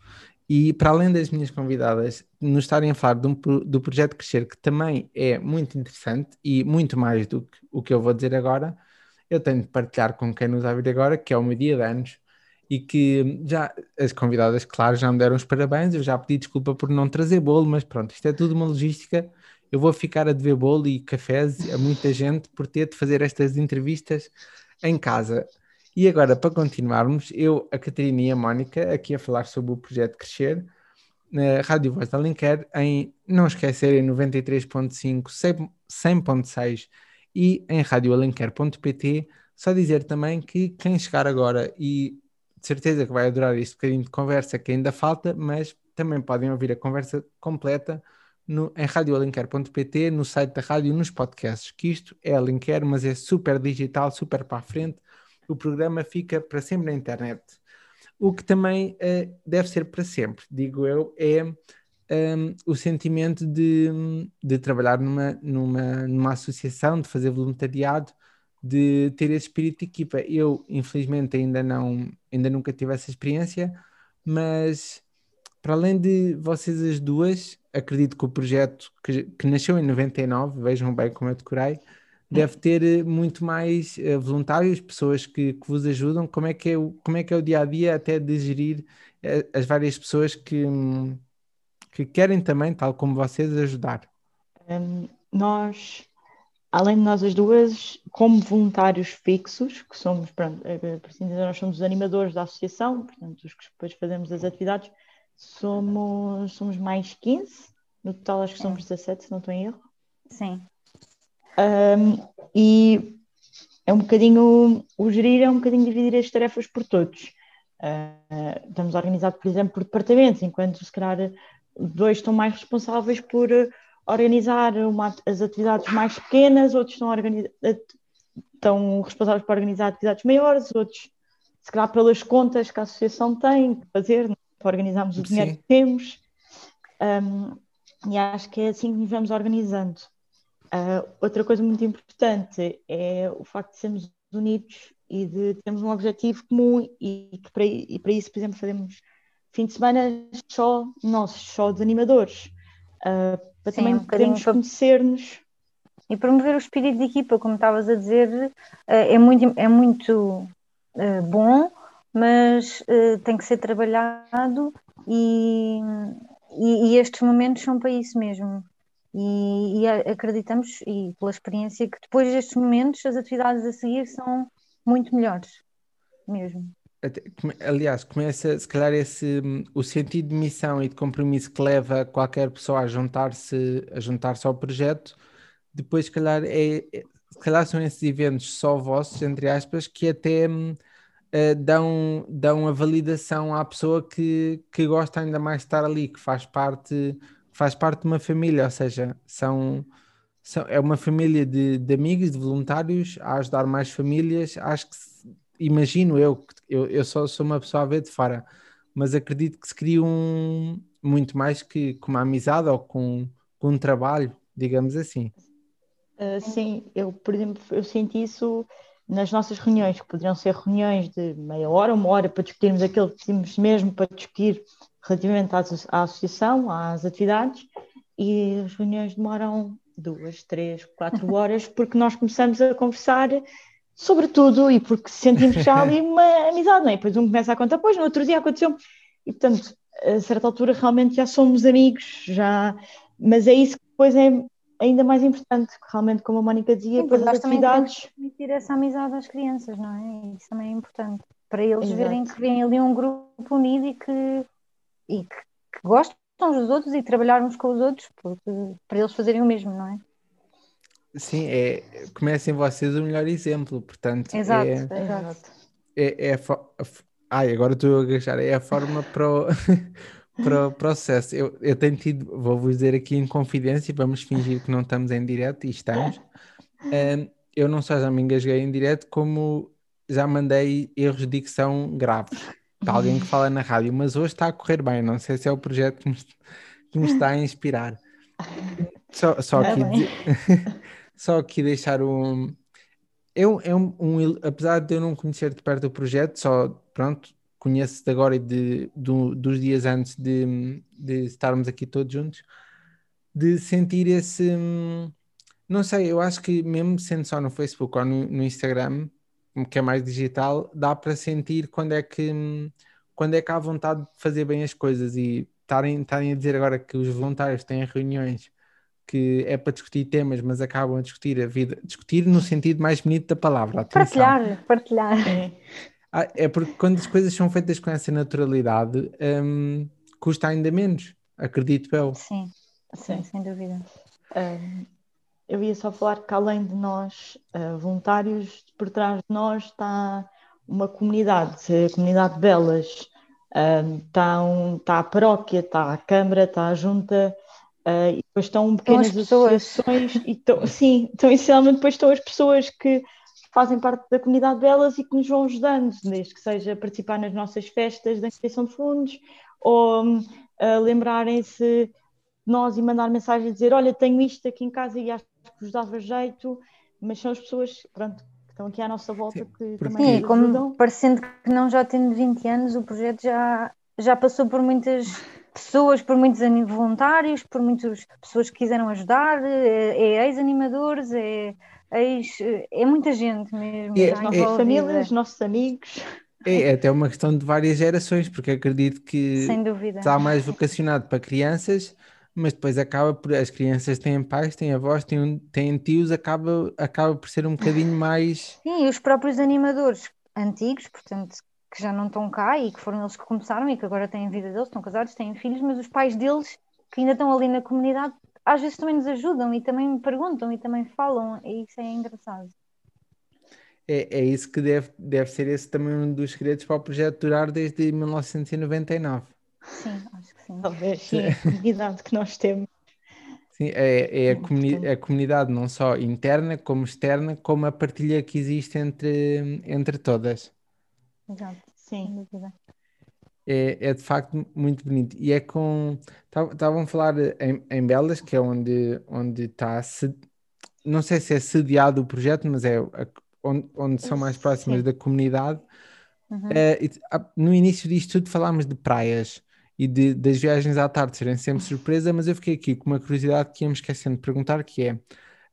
e para além das minhas convidadas nos estarem a falar do, do projeto Crescer, que também é muito interessante e muito mais do que o que eu vou dizer agora, eu tenho de partilhar com quem nos vai vir agora, que é o meu dia de anos, e que já as convidadas, claro, já me deram os parabéns, eu já pedi desculpa por não trazer bolo, mas pronto, isto é tudo uma logística. Eu vou ficar a dever bolo e cafés a muita gente por ter de fazer estas entrevistas em casa. E agora, para continuarmos, eu, a Catarina e a Mónica, aqui a falar sobre o projeto Crescer, na Rádio Voz da Alenquer, em não esquecerem 93.5, 100.6 e em radioalenquer.pt. Só dizer também que quem chegar agora e de certeza que vai adorar este bocadinho de conversa que ainda falta, mas também podem ouvir a conversa completa no, em radioalenquer.pt, no site da rádio, nos podcasts, que isto é Alenquer, mas é super digital, super para a frente. O programa fica para sempre na internet. O que também uh, deve ser para sempre, digo eu, é um, o sentimento de, de trabalhar numa, numa, numa associação, de fazer voluntariado, de ter esse espírito de equipa. Eu, infelizmente, ainda não, ainda nunca tive essa experiência, mas para além de vocês as duas, acredito que o projeto que, que nasceu em 99, vejam bem como eu decorei, deve ter eh, muito mais uh, voluntários, pessoas que, que, vos ajudam. Como é que é, o, como é que é o dia a dia até de gerir uh, as várias pessoas que, um, que querem também, tal como vocês, ajudar? Um, nós, além de nós as duas, como voluntários fixos, que somos, pronto, por assim dizer, nós somos os animadores da associação, portanto, os que depois fazemos as atividades, somos, somos mais 15, no total acho que somos 17, se não estou em erro. Sim. Um, e é um bocadinho, o gerir é um bocadinho dividir as tarefas por todos. Uh, estamos organizados, por exemplo, por departamentos, enquanto se calhar dois estão mais responsáveis por organizar uma, as atividades mais pequenas, outros estão, estão responsáveis por organizar atividades maiores, outros, se calhar, pelas contas que a associação tem que fazer, né, para organizarmos o dinheiro Sim. que temos. Um, e acho que é assim que nos vamos organizando. Uh, outra coisa muito importante é o facto de sermos unidos e de termos um objetivo comum e que para, e para isso, por exemplo, fazemos fim de semana só nossos, só de animadores, uh, para Sim, também um podermos conhecer-nos. E promover o espírito de equipa, como estavas a dizer, uh, é muito, é muito bom, mas tem que ser trabalhado e, e, e estes momentos são para isso mesmo e, e, acreditamos, e pela experiência, que depois destes momentos as atividades a seguir são muito melhores, mesmo. Aliás, começa se calhar esse o sentido de missão e de compromisso que leva qualquer pessoa a juntar-se a juntar-se ao projeto, depois se calhar é, é, se calhar são esses eventos só vossos, entre aspas, que até uh, dão, dão a validação à pessoa que, que gosta ainda mais de estar ali, que faz parte faz parte de uma família, ou seja, são, são é uma família de, de, amigos, de voluntários a ajudar mais famílias. Acho que, imagino eu, eu, eu só sou uma pessoa a ver de fora, mas acredito que se cria um, muito mais que com uma amizade ou com, com um trabalho, digamos assim. Uh, sim, eu, por exemplo, eu senti isso nas nossas reuniões, que poderiam ser reuniões de meia hora, uma hora, para discutirmos aquilo que tínhamos mesmo para discutir relativamente à, à associação, às atividades, e as reuniões demoram duas, três, quatro horas, porque nós começamos a conversar sobre tudo e porque sentimos já [laughs] ali uma amizade, não é? Depois um começa a contar, pois no outro dia aconteceu, e portanto, a certa altura realmente já somos amigos, já, mas é isso que depois é ainda mais importante, realmente, como a Mónica dizia, depois as atividades. transmitir essa amizade às crianças, não é? Isso também é importante, para eles Exato. verem que vem ali um grupo unido e que e que, que gostam uns dos outros e trabalhar uns com os outros porque, para eles fazerem o mesmo, não é? Sim, é, comecem vocês o melhor exemplo, portanto. Exato, é, exato. É, é a, a, ai, agora estou a gastar, é a forma para o, [laughs] para o processo. Eu, eu tenho tido, vou-vos dizer aqui em confidência, vamos fingir que não estamos em direto e estamos. Um, eu não só já me engasguei em direto, como já mandei erros de dicção graves para alguém que fala na rádio, mas hoje está a correr bem. Não sei se é o projeto que me, que me está a inspirar. Só, só, aqui, bem. [laughs] só aqui deixar um. É um, é um, um apesar de eu não conhecer de perto o projeto, só pronto, conheço de agora e de, do- dos dias antes de, de estarmos aqui todos juntos, de sentir esse. Não sei, eu acho que mesmo sendo só no Facebook ou no, no Instagram, que é mais digital, dá para sentir quando é que quando é que há vontade de fazer bem as coisas e estarem a dizer agora que os voluntários têm reuniões que é para discutir temas, mas acabam a discutir a vida, discutir no sentido mais bonito da palavra. atenção. Partilhar, partilhar. É. Ah, é porque quando as coisas são feitas com essa naturalidade, hum, custa ainda menos, acredito eu. Sim, sim, Sim. sem dúvida. Um, eu ia só falar que além de nós, uh, voluntários, por trás de nós está uma comunidade, a comunidade de Belas, um, está, um, está a paróquia, está a Câmara, está a Junta, uh, e depois estão pequenas associações, e estão, [laughs] sim, então essencialmente depois estão as pessoas que fazem parte da comunidade de Belas e que nos vão ajudando, desde que seja participar nas nossas festas da inscrição de fundos, ou uh, lembrarem-se de nós e mandar mensagem a dizer, olha, tenho isto aqui em casa e acho que vos dava jeito, mas são as pessoas, pronto, que estão aqui à nossa volta Sim, que porque- também Sim, e como ajudam. parecendo que não já tendo 20 anos, o projeto já, já passou por muitas pessoas, por muitos voluntários, por muitas pessoas que quiseram ajudar, é, é ex-animadores, é ex. é muita gente mesmo. É- já As nossas famílias, nossos amigos. É, é até uma questão de várias gerações, porque acredito que Sem dúvida. está mais vocacionado para crianças, mas depois acaba por as crianças têm pais, têm avós, têm, têm tios, acaba, acaba por ser um bocadinho mais. Sim, e os próprios animadores antigos, portanto, que já não estão cá e que foram eles que começaram e que agora têm a vida deles, estão casados, têm filhos, mas os pais deles, que ainda estão ali na comunidade, às vezes também nos ajudam e também me perguntam e também falam, e isso é engraçado. É, é isso que deve, deve ser esse também um dos segredos para o projeto durar desde 1999. Sim, acho que sim. Talvez sim, a comunidade que nós temos. Sim, é, é a, comuni- a comunidade não só interna como externa, como a partilha que existe entre, entre todas. Exato, Sim. É, é de facto muito bonito. E é com. tav- Estavam a falar em, em Belas, que é onde, onde está. se- Não sei se é sediado o projeto, mas é a- onde, onde são mais próximas Sim. da comunidade. Uhum. Ah, no início disto tudo falámos de praias e de, das viagens à tarde serem sempre surpresa, mas eu fiquei aqui com uma curiosidade que ia-me esquecendo de perguntar, que é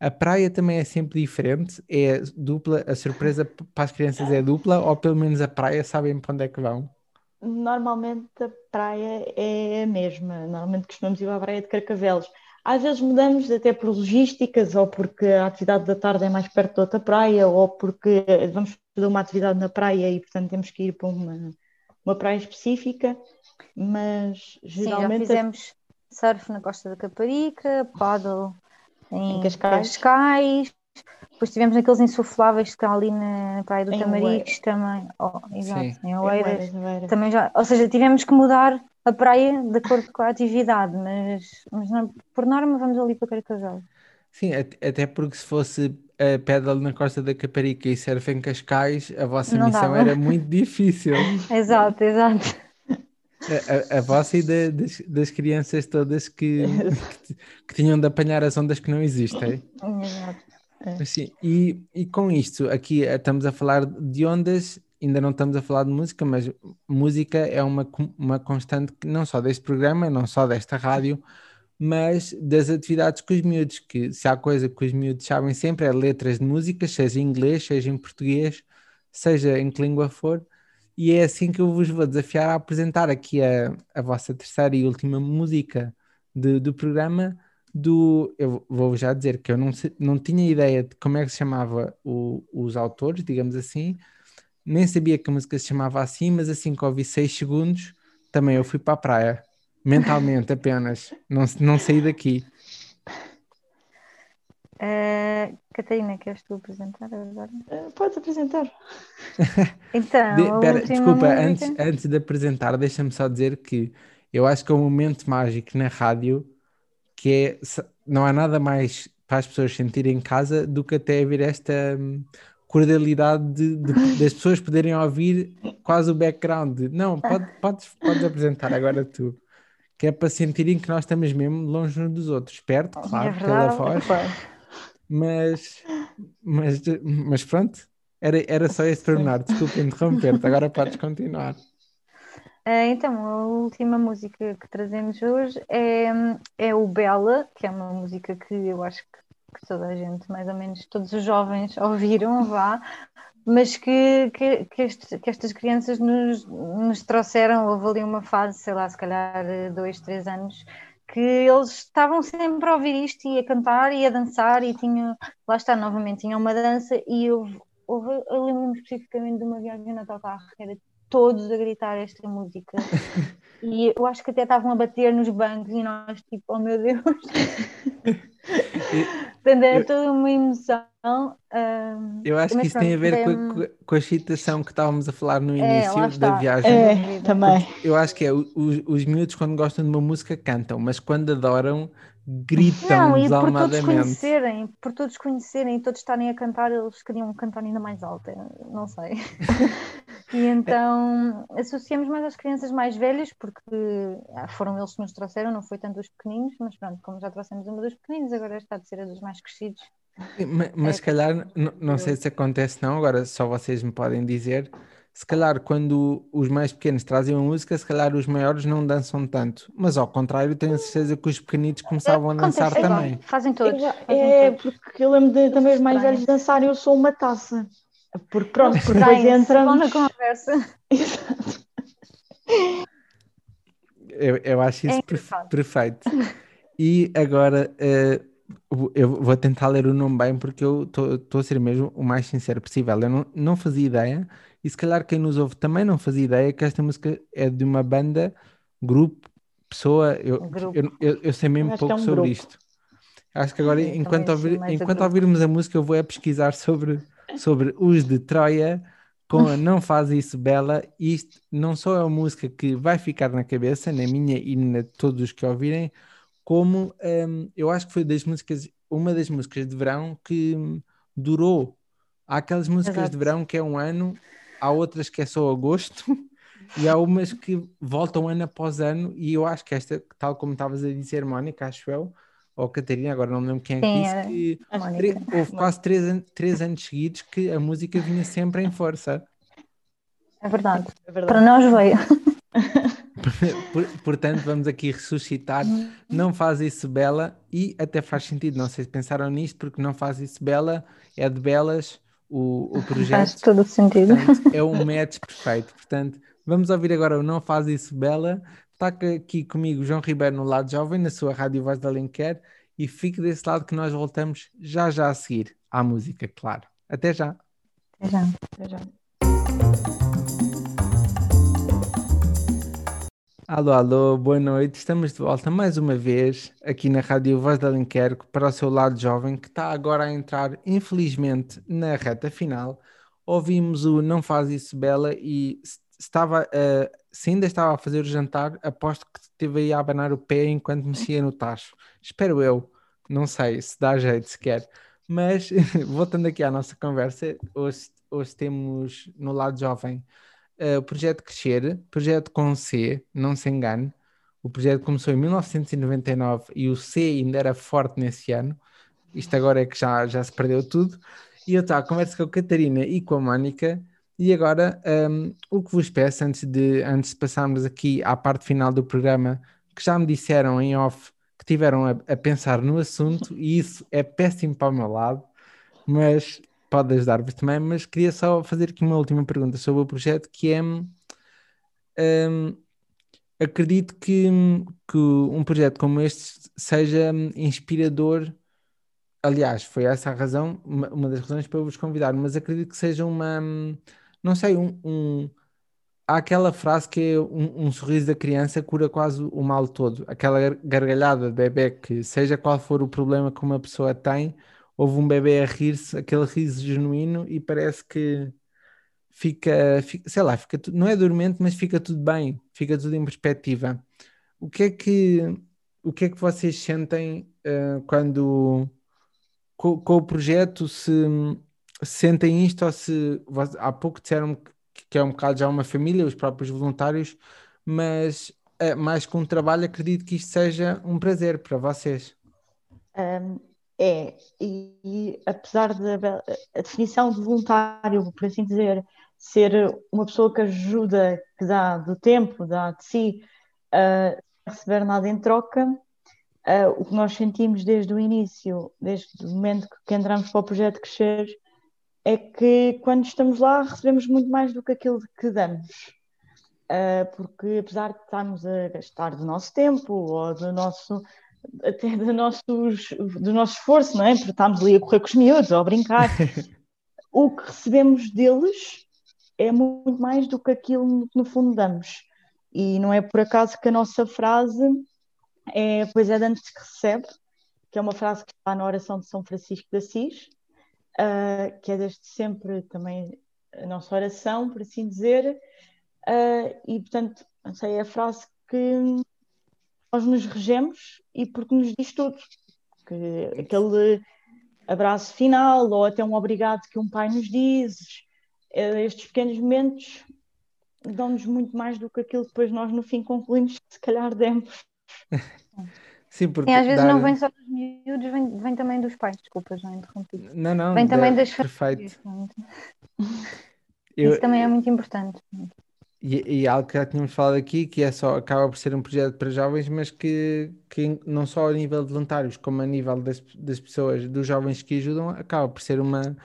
a praia também é sempre diferente? É dupla, a surpresa para as crianças é dupla, ou pelo menos a praia sabem para onde é que vão? normalmente a praia é a mesma. Normalmente costumamos ir à praia de Carcavelos. Às vezes mudamos até por logísticas, ou porque a atividade da tarde é mais perto de outra praia, ou porque vamos fazer uma atividade na praia e, portanto, temos que ir para uma, uma praia específica. Mas Sim, já geralmente fizemos surf na Costa da Caparica, paddle em Em Cascais. Cascais. Depois tivemos naqueles insufláveis que está ali na Praia do Em Tamarix também. Oh, exato, Sim. em Oeiras. Também já, ou seja, tivemos que mudar a praia de acordo com a atividade, mas, mas não- por norma vamos ali para Carcavelos. Sim, at- até porque se fosse a pedal na Costa da Caparica e surf em Cascais, a vossa Não missão dava. era muito difícil. [laughs] Exato, exato. A, a- a vossa e da- das, das crianças todas que, [laughs] que, que tinham de apanhar as ondas que não existem. exato. Mas sim, e, e com isto, aqui eh, estamos a falar de ondas, ainda não estamos a falar de música, mas música é uma, uma constante que não só deste programa, não só desta rádio, mas das atividades com os miúdos, que se há coisa que os miúdos sabem sempre é letras de música, seja em inglês, seja em português, seja em que língua for, e é assim que eu vos vou desafiar a apresentar aqui a, a vossa terceira e última música de- do programa do. Eu vou já dizer que eu não, não tinha ideia de como é que se chamava o- os autores, digamos assim, nem sabia que a música se chamava assim, mas assim que ouvi seis segundos, também eu fui para a praia, mentalmente apenas, não, não saí daqui. Eh, Catarina, queres tu apresentar agora? Eh, Podes apresentar. [laughs] Então, De- pera, desculpa, música- antes, antes de apresentar, deixa-me só dizer que eu acho que é um momento mágico na rádio que é, não há nada mais para as pessoas sentirem em casa do que até haver esta hum, cordialidade de, de- [laughs] das pessoas poderem ouvir quase o background. de, Não, pode, [laughs] podes, podes apresentar agora tu, que é para sentirem que nós estamos mesmo longe uns dos outros, perto, claro, é pela voz, Claro. Mas, mas, mas pronto, era, era só esse pormenor, desculpa interromper-te, agora podes continuar. Ah, [laughs] então, a última música que trazemos hoje é, é o Bela, que é uma música que eu acho que, que toda a gente, mais ou menos todos os jovens, [laughs] ouviram, vá, mas que, que, que, este- que estas crianças nos, nos trouxeram, houve ali uma fase, sei lá, se calhar eh, dois, três anos, que eles estavam sempre a ouvir isto e a cantar e a dançar e tinha, lá está, novamente, tinha uma dança e houve, houve eu lembro-me especificamente de uma viagem na autocarro que era todos a gritar esta música. [laughs] E eu acho que até estavam a bater nos bancos e nós tipo, oh meu Deus [laughs] [laughs] Portanto, é toda uma emoção ahm, Eu acho que isso tem a pronto, ver com a, com a excitação que estávamos a falar no É, início lá da viagem. É, também. Eu acho que é, os, os miúdos quando gostam de uma música cantam, mas quando adoram gritam Não, e por todos conhecerem, por todos conhecerem e todos estarem a cantar, eles queriam cantar ainda mais alto, não sei. [laughs] E então associamos mais às crianças mais velhas, porque ah, foram eles que nos trouxeram, não foi tanto os pequeninos, mas pronto, como já trouxemos uma dos pequeninos, agora está de ser a dos mais crescidos. Ma- Mas, É, se calhar, n- não sei se acontece não, agora só vocês me podem dizer, se calhar quando os mais pequenos trazem uma música, se calhar os maiores não dançam tanto, mas ao contrário, tenho a certeza que os pequenitos começavam a dançar Acontece igual, também. Fazem todos. Eu- fazem é, todos. porque eu lembro de também os mais velhos dançarem, eu sou uma taça. Porque pronto, porque depois vão na entramos. conversa. [laughs] Exato. Eu, eu acho É isso perfe- engraçado. perfeito. E agora vou- eu vou tentar ler o nome bem porque eu estou a ser mesmo o mais sincero possível. Eu não, não fazia ideia, e se calhar quem nos ouve também não fazia ideia que esta música é de uma banda, grupo, pessoa. Eu, eu, eu, eu sei mesmo é pouco um sobre grupo. isto. Acho que agora, também enquanto, ouvir- enquanto ouvirmos a música, eu vou é pesquisar sobre, sobre os de Troia com a Não Faz Isso Bela. Isto não só é uma música que vai ficar na cabeça, na minha e na de todos os que ouvirem, como hum, eu acho que foi das músicas, uma das músicas de verão que hum, durou. Há aquelas músicas de Exato. verão que é um ano, há outras que é só agosto. [laughs] E há umas que voltam ano após ano, e eu acho que esta, tal como estavas a dizer, Mónica, acho eu, ou Catarina, agora não me lembro quem é que disse, que a tre- houve quase três, an- três anos seguidos que a música vinha sempre em força. É verdade. É verdade. Para nós veio. [laughs] Por- portanto, vamos aqui ressuscitar. Não faz isso bela, e até faz sentido, não sei se pensaram nisto, porque não faz isso bela, é de belas o, o Faz projeto. todo o sentido. Portanto, é um [laughs] match perfeito. Portanto, vamos ouvir agora o Não Faz Isso Bela. Está aqui comigo João Ribeiro no lado jovem, na sua Rádio Voz da Alenquer, e fique desse lado que nós voltamos já já a seguir à música, claro. Até já. Até já. Já. Alô, alô, boa noite. Estamos de volta mais uma vez aqui na Rádio Voz da Alenquer para o seu lado jovem que está agora a entrar, infelizmente, na reta final. Ouvimos o Não Faz Isso Bela e estava, a- se ainda estava a fazer o jantar, aposto que esteve aí a abanar o pé enquanto mexia no tacho. Espero eu. Não sei se dá jeito sequer. Mas, [laughs] voltando aqui à nossa conversa, hoje, hoje temos no lado jovem eh, o projeto Crescer, projeto com C, não se engane. O projeto começou em 1999 e o C ainda era forte nesse ano. Isto agora é que já, já se perdeu tudo. E eu estava a conversa com a Catarina e com a Mónica. E agora, hum, o que vos peço, antes de, antes de passarmos aqui à parte final do programa, que já me disseram em off que tiveram a, a pensar no assunto, e isso é péssimo para o meu lado, mas pode ajudar-vos também. Mas queria só fazer aqui uma última pergunta sobre o projeto, que é. hum, acredito que, que um projeto como este seja hum, inspirador. Aliás, foi essa a razão, uma, das razões para eu vos convidar, mas acredito que seja uma, hum, não sei, um, um- há aquela frase que é um, um sorriso da criança cura quase o mal todo, aquela gar- gargalhada de bebê que seja qual for o problema que uma pessoa tem, houve um bebê a rir-se, aquele riso genuíno e parece que fica, fica- sei lá, fica não é dormente, mas fica tudo bem, fica tudo em perspectiva. O que é que, o que é que vocês sentem eh, quando com, com o projeto se, se sentem isto ou se há pouco disseram que, que é um bocado já uma família, os próprios voluntários, mas eh, mais que um trabalho, acredito que isto seja um prazer para vocês. Um, é, e, e apesar da a definição de voluntário, por assim dizer, ser uma pessoa que ajuda, que dá do tempo, dá de si, uh, receber nada em troca, uh, o que nós sentimos desde o início, desde o momento que entramos para o projeto Crescer, é que quando estamos lá recebemos muito mais do que aquilo que damos. Uh, porque apesar de estarmos a gastar do nosso tempo ou do nosso até do, nossos, do nosso esforço, não é? Porque estamos ali a correr com os miúdos ou a brincar. [laughs] o que recebemos deles é muito mais do que aquilo que no fundo damos. E não é por acaso que a nossa frase é Pois é de antes que recebe, que é uma frase que está na oração de São Francisco de Assis, uh, que é desde sempre também a nossa oração, por assim dizer, uh, e portanto, essa é a frase que nós nos regemos e porque nos diz tudo. Que aquele abraço final ou até um obrigado que um pai nos diz, eh, estes pequenos momentos dão-nos muito mais do que aquilo que depois nós no fim concluímos que se calhar demos. [laughs] Sim, porque e às vezes dar... não vem só dos miúdos, vem, vem também dos pais, desculpa, já interrompi. Não, não, vem também é das perfeito. famílias. Eu, Isso também é muito importante. E, e, algo que já tínhamos falado aqui, que é só, acaba por ser um projeto para jovens, mas que, que não só a nível de voluntários, como a nível das, das pessoas, dos jovens que ajudam, acaba por ser uma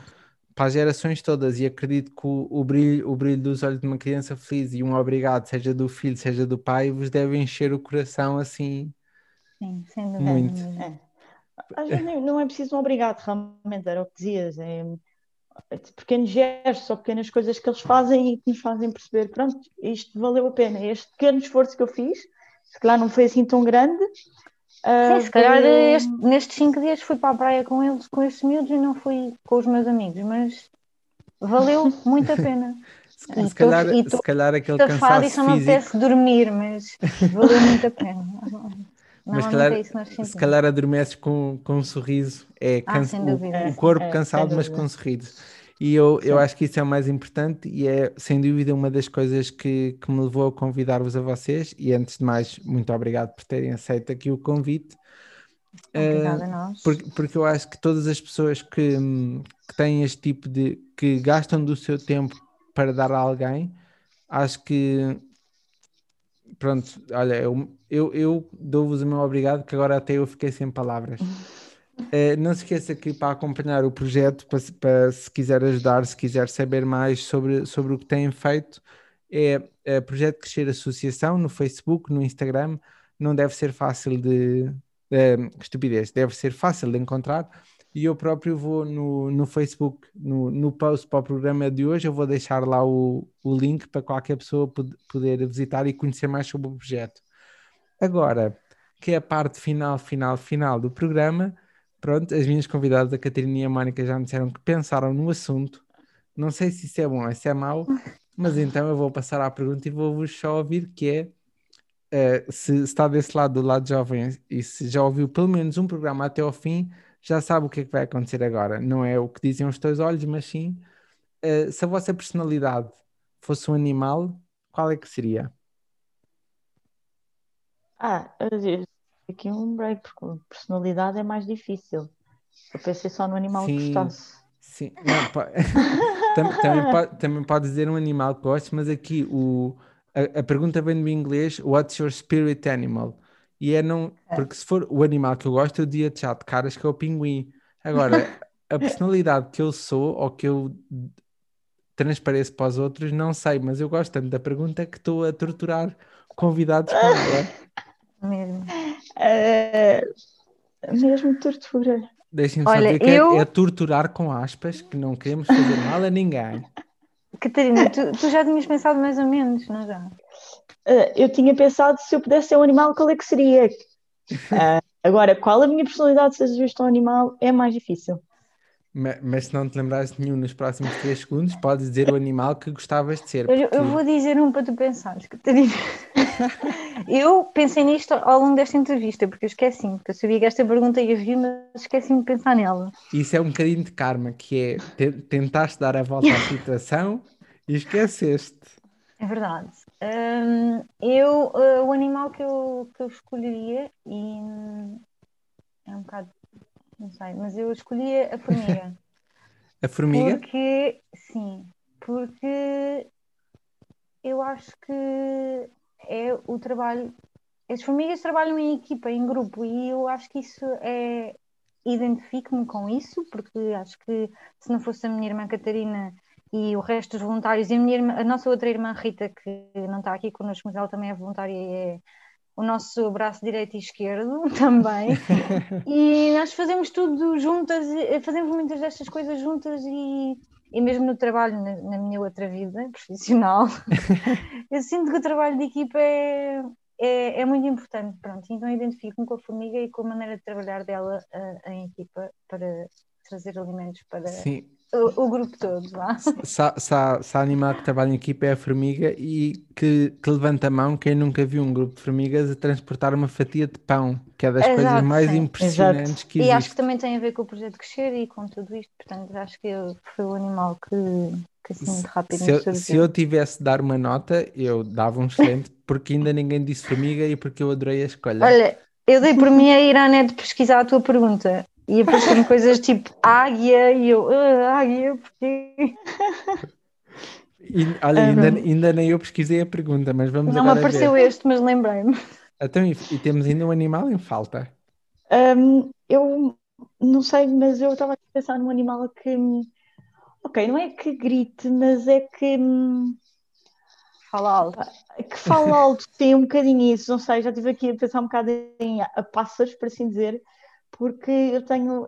para as gerações todas. E acredito que o, o, brilho, o brilho dos olhos de uma criança feliz e um obrigado, seja do filho, seja do pai, vos deve encher o coração assim. Sim, sem dúvida. Muito. É. Às vezes não é preciso um obrigado, realmente, era o que dizias. É pequenos gestos ou pequenas coisas que eles fazem e que nos fazem perceber, pronto, isto valeu a pena, este pequeno esforço que eu fiz, se calhar não foi assim tão grande. Sim, uh, se calhar este, nestes cinco dias fui para a praia com eles, com estes miúdos e não fui com os meus amigos, mas valeu [laughs] muito a pena. [laughs] Se, se, calhar, tô, se calhar aquele cansaço e só não apetece dormir, mas valeu muito a pena. [laughs] Mas calhar, é se calhar adormeces com, com um sorriso, é ah, cansa, o, o, corpo é, cansado, mas com um sorriso. E eu, eu acho que isso é o mais importante e é sem dúvida uma das coisas que, que me levou a convidar-vos a vocês. E antes de mais, muito obrigado por terem aceito aqui o convite. Obrigada uh, a nós. Porque, porque eu acho que todas as pessoas que, que têm este tipo de. que gastam do seu tempo para dar a alguém, acho que pronto, olha, eu, eu, eu dou-vos o meu obrigado, que agora até eu fiquei sem palavras. Uh, [laughs] não se esqueça que para acompanhar o projeto, para, para, se quiser ajudar, se quiser saber mais sobre, sobre o que têm feito, é, é Projeto Crescer Associação no Facebook, no Instagram. Não deve ser fácil de. Uh, estupidez, deve ser fácil de encontrar e eu próprio vou no, no Facebook, no, no post para o programa de hoje, eu vou deixar lá o, o link para qualquer pessoa poder visitar e conhecer mais sobre o projeto. Agora, que é a parte final, final, final do programa, pronto, as minhas convidadas, a Catarina e a Mónica, já me disseram que pensaram no assunto. Não sei se isso é bom ou se é mau, mas então eu vou passar à pergunta e vou-vos só ouvir que é uh, se está desse lado, do lado jovem, e se já ouviu pelo menos um programa até ao fim, já sabe o que é que vai acontecer agora. Não é o que dizem os teus olhos, mas sim uh, se a vossa personalidade fosse um animal, qual é que seria? Ah, aqui um break, porque personalidade é mais difícil. Eu pensei só no animal sim, que gostasse. Sim, Não, pode... [laughs] também, pode, também pode dizer um animal que goste, mas aqui o, a, a pergunta vem do inglês: What's your spirit animal? E é não. É. Porque se for o animal que eu gosto, eu dia já de caras que é o pinguim. Agora, a personalidade que eu sou ou que eu transpareço para os outros, não sei, mas eu gosto tanto da pergunta que estou a torturar convidados com ela. [laughs] Mesmo. É, mesmo tortura. Deixem-me saber que eu... é, é, torturar com aspas, que não queremos fazer mal a ninguém. [laughs] Catarina, tu, tu já tinhas pensado mais ou menos, não já? uh, eu tinha pensado se eu pudesse ser um animal, qual é que seria? Uh, agora, qual a minha personalidade se seja um animal é mais difícil. Mas, se não te lembrares de nenhum nos próximos 3 segundos, podes dizer o animal que gostavas de ser. Porque... Eu, eu, vou dizer um para tu pensares, Catarina. [laughs] eu pensei nisto ao longo desta entrevista, porque eu esqueci-me, porque eu sabia que esta pergunta ia vir, mas esqueci-me de pensar nela. Isso é um bocadinho de karma, que é tentaste dar a volta à [laughs] situação e esqueceste. É verdade. Um, eu, uh, o animal que eu, que eu escolheria, e hum, é um bocado, não sei, mas eu escolhia a formiga. [laughs] A formiga? Porque, sim, porque eu acho que é o trabalho. As formigas trabalham em equipa, em grupo, e eu acho que isso é. Identifico-me com isso, porque acho que se não fosse a minha irmã Catarina e o resto dos voluntários, e a, irmã, a nossa outra irmã Rita, que não está aqui connosco, mas ela também é voluntária e é o nosso braço direito e esquerdo [laughs] também. e nós fazemos tudo juntas, fazemos muitas destas coisas juntas e e mesmo no trabalho, na, na minha outra vida profissional, [laughs] eu sinto que o trabalho de equipa é, é, é muito importante. Pronto, então identifico-me com a formiga e com a maneira de trabalhar dela a, em equipa para trazer alimentos para Sim. O, o, grupo todo. Lá. Se, se, animal que trabalha em equipa é a formiga e que, que, levanta a mão quem nunca viu um grupo de formigas a transportar uma fatia de pão, que é das Exato, coisas mais sim. impressionantes Exato. que existe. E acho que também tem a ver com o projeto Crescer e com tudo isto, portanto acho que foi o animal que, que assim muito rápido se, eu, se eu tivesse de dar uma nota, eu dava um excelente, [laughs] porque ainda ninguém disse formiga e porque eu adorei a escolha. Olha, eu dei por mim a ir à net pesquisar a tua pergunta e apareceram coisas tipo águia e eu, ah, águia, porque. E, olha, ainda, ainda nem eu pesquisei a pergunta, mas vamos Não me apareceu este, mas lembrei-me. Então, e, e, temos ainda um animal em falta? Um, eu não sei, mas eu estava a pensar num animal que. Ok, não é que grite, mas é que. Fala alto. Que fala [laughs] alto, tem um bocadinho isso, não sei, já estive aqui a pensar um bocado em a pássaros, por assim dizer, porque eu tenho,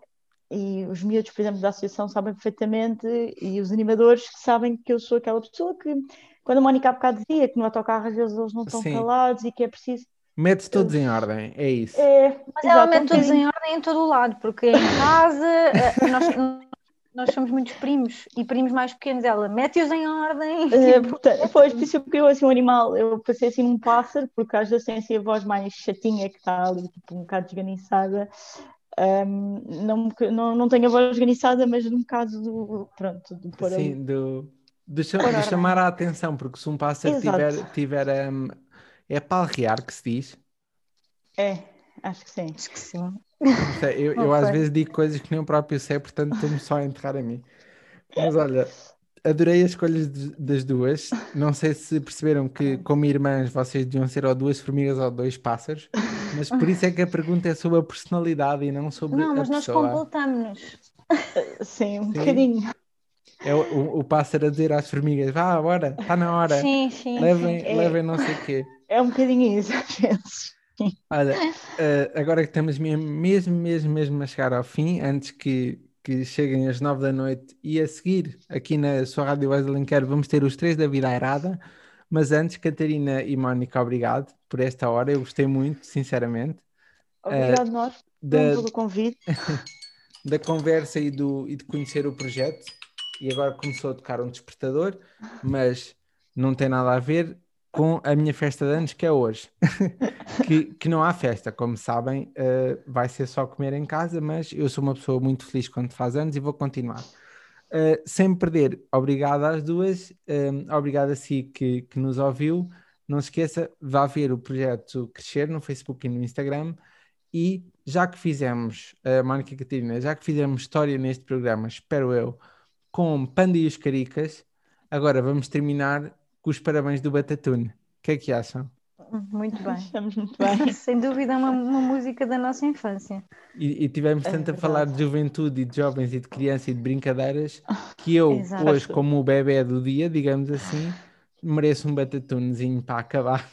e os miúdos, por exemplo, da associação sabem perfeitamente, e os animadores que sabem que eu sou aquela pessoa que, quando a Mónica há bocado dizia que no autocarro às vezes eles não estão Sim. calados e que é preciso. Mete todos em ordem, é isso. É, Mas ela mete todos em ordem em todo o lado, porque em casa eh, nós, nós somos muitos primos e primos mais pequenos. Ela mete-os em ordem. É, portanto, foi por isso que eu assim um animal. Eu passei assim num pássaro, porque às vezes tem assim a voz mais chatinha que está ali, tipo, um bocado desganiçada. Um, não, não, não tenho a voz esganiçada, mas no caso do. Pronto, do Sim, do, de, de chamar a atenção, porque se um pássaro tiver, tiver um, é palrear que se diz. É, acho que sim. Acho que sim. Eu, [laughs] eu às vezes digo coisas que nem o próprio sei, portanto estou-me só a enterrar a mim. Mas olha, adorei as escolhas das duas. Não sei se perceberam que, como irmãs, vocês deviam ser ou duas formigas ou dois pássaros, [laughs] mas por isso é que a pergunta é sobre a personalidade e não sobre não, a pessoa. Não, mas nós completamos-nos. [laughs] Sim, um sim. bocadinho. É o, o, o, pássaro a dizer às formigas: vá, bora, está na hora. Sim, sim. Levem, sim. levem não sei o quê. É um bocadinho isso, às vezes. Olha, uh, agora que estamos mesmo, mesmo, mesmo, mesmo a chegar ao fim, antes que que cheguem às nove da noite e a seguir aqui na sua Rádio Voz Alenquer vamos ter os três da Vida Airada. Mas antes, Catarina e Mónica, obrigado por esta hora. Eu gostei muito, sinceramente. Obrigado uh, nós da, pelo convite. [laughs] da conversa e, do, e de conhecer o projeto. E agora começou a tocar um despertador, mas não tem nada a ver com a minha festa de anos, que é hoje. [laughs] que, que não há festa, como sabem, uh, vai ser só comer em casa, mas eu sou uma pessoa muito feliz quando faz anos e vou continuar. Uh, sem perder, obrigado às duas, uh, obrigado a si que, que nos ouviu. Não se esqueça, vá ver o projeto Crescer no Facebook e no Instagram. E já que fizemos, a Mónica Catarina, já que fizemos história neste programa, espero eu, com Panda e os Caricas, agora vamos terminar com os parabéns do Batatune. O que é que acham? [laughs] Muito bem. Estamos muito bem. [laughs] Sem dúvida, é uma, uma música da nossa infância. E, e tivemos é tanto a falar de juventude e de jovens e de criança e de brincadeiras que eu, Exato. hoje, como o bebê do dia, digamos assim, mereço um batatunezinho para acabar.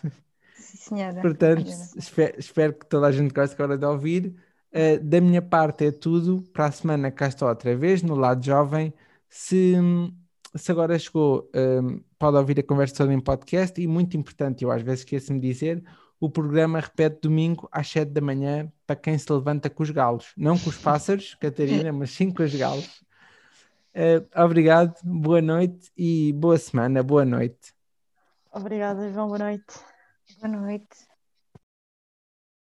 Sim, senhora. Portanto, senhora. Espero, espero, que toda a gente goste agora de ouvir. Uh, da minha parte é tudo. Para a semana cá estou outra vez, no lado jovem. Se se agora chegou, um, pode ouvir a conversa toda em podcast e muito importante, eu às vezes esqueço-me de dizer, o programa repete domingo às 7 da manhã para quem se levanta com os galos, não com os [laughs] pássaros, Catarina, mas sim com os galos. Uh, obrigado, boa noite e boa semana, boa noite. Obrigada, João, boa noite. Boa noite.